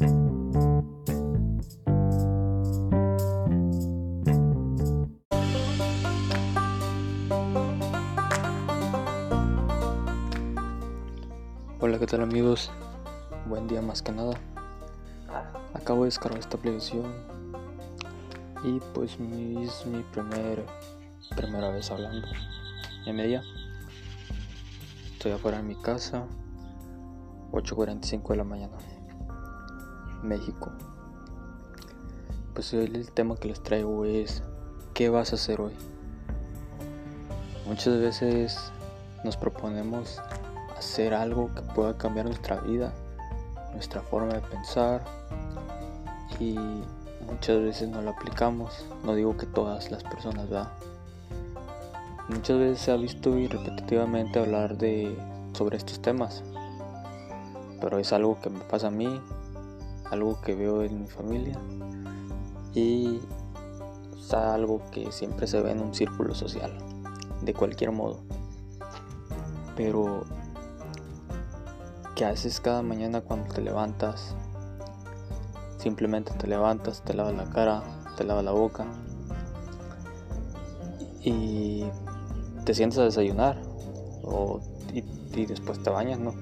Hola, ¿qué tal amigos? Buen día más que nada. Acabo de descargar esta aplicación y pues es mi primer, primera vez hablando en media. Estoy afuera de mi casa, 8.45 de la mañana, México. Pues el tema que les traigo es ¿qué vas a hacer hoy? Muchas veces nos proponemos hacer algo que pueda cambiar nuestra vida, nuestra forma de pensar y muchas veces no lo aplicamos. No digo que todas las personas, ¿verdad? Muchas veces se ha visto y repetitivamente hablar de sobre estos temas, pero es algo que me pasa a mí, algo que veo en mi familia y es algo que siempre se ve en un círculo social, de cualquier modo. Pero ¿Qué haces cada mañana cuando te levantas? Simplemente te levantas, te lavas la cara, te lavas la boca y te sientes a desayunar o, y, después te bañas, ¿no?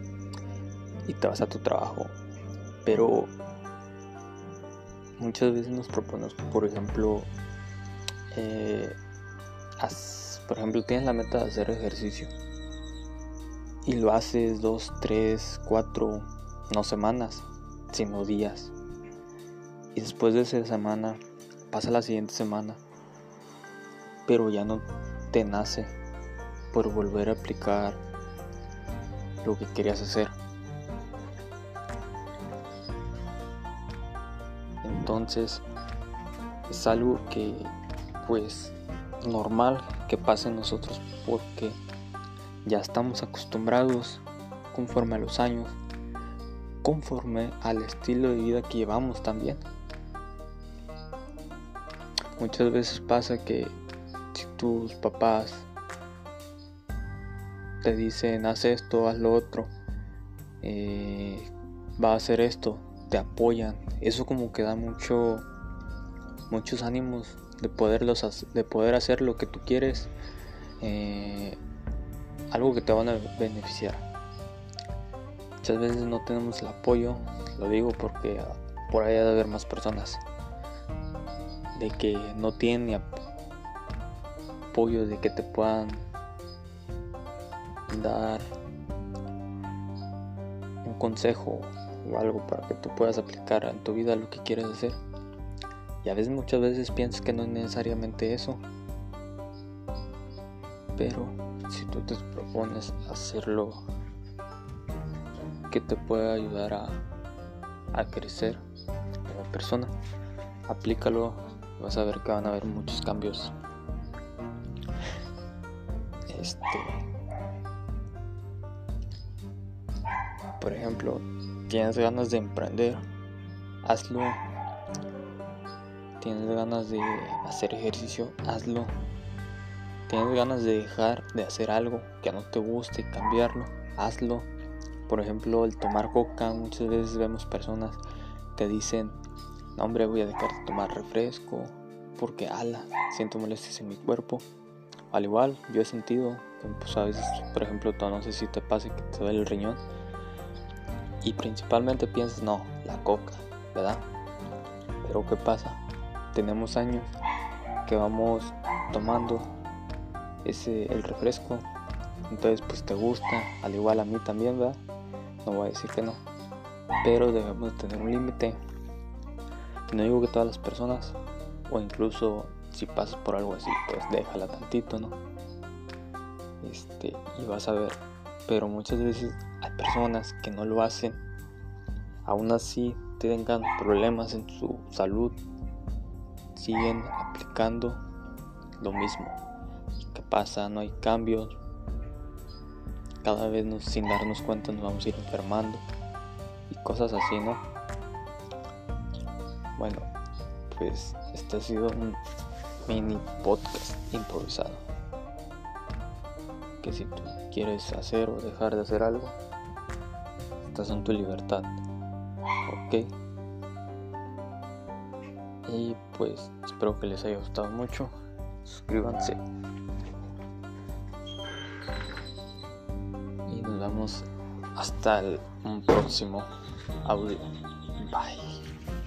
Y te vas a tu trabajo. Pero muchas veces nos proponemos, por ejemplo, eh, por ejemplo, tienes la meta de hacer ejercicio y lo haces dos, tres, cuatro, no semanas, sino días. Y después de esa semana, pasa la siguiente semana, pero ya no te nace por volver a aplicar lo que querías hacer. Entonces, es algo que, pues, normal que pase en nosotros porque ya estamos acostumbrados conforme a los años, conforme al estilo de vida que llevamos también. Muchas veces pasa que si tus papás te dicen haz esto, haz lo otro, eh, va a hacer esto, te apoyan, eso como que da mucho, muchos ánimos de poderlos, de poder hacer lo que tú quieres. Eh, algo que te van a beneficiar. Muchas veces no tenemos el apoyo, lo digo porque por ahí debe haber más personas de que no tienen apoyo de que te puedan dar un consejo o algo para que tú puedas aplicar en tu vida lo que quieres hacer. Y a veces muchas veces piensas que no es necesariamente eso. Pero si tú te propones hacerlo que te pueda ayudar a, a crecer como persona, aplícalo, vas a ver que van a haber muchos cambios. Este, por ejemplo, tienes ganas de emprender, hazlo. Tienes ganas de hacer ejercicio, hazlo tienes ganas de dejar de hacer algo que no te guste y cambiarlo, hazlo. Por ejemplo, el tomar coca, muchas veces vemos personas que dicen, no hombre, voy a dejar de tomar refresco porque ala, siento molestias en mi cuerpo. Al igual, yo he sentido, pues a veces, por ejemplo, no sé si te pasa que te duele el riñón y principalmente piensas, no, la coca, ¿verdad? Pero ¿qué pasa? Tenemos años que vamos tomando ese el refresco. Entonces pues te gusta, al igual a mí también, ¿verdad? No voy a decir que no. Pero debemos tener un límite. No digo que todas las personas, o incluso si pasas por algo así, pues déjala tantito, ¿no? Este, y vas a ver. Pero muchas veces personas que no lo hacen. Aún así tengan problemas en su salud. Siguen aplicando lo mismo pasa, no hay cambios. Cada vez nos, sin darnos cuenta nos vamos a ir enfermando y cosas así, ¿no? Bueno, pues este ha sido un mini podcast improvisado. Que si tú quieres hacer o dejar de hacer algo, estás en tu libertad. Ok. Y pues espero que les haya gustado mucho. Suscríbanse. Y nos vemos hasta el un próximo audio. Bye.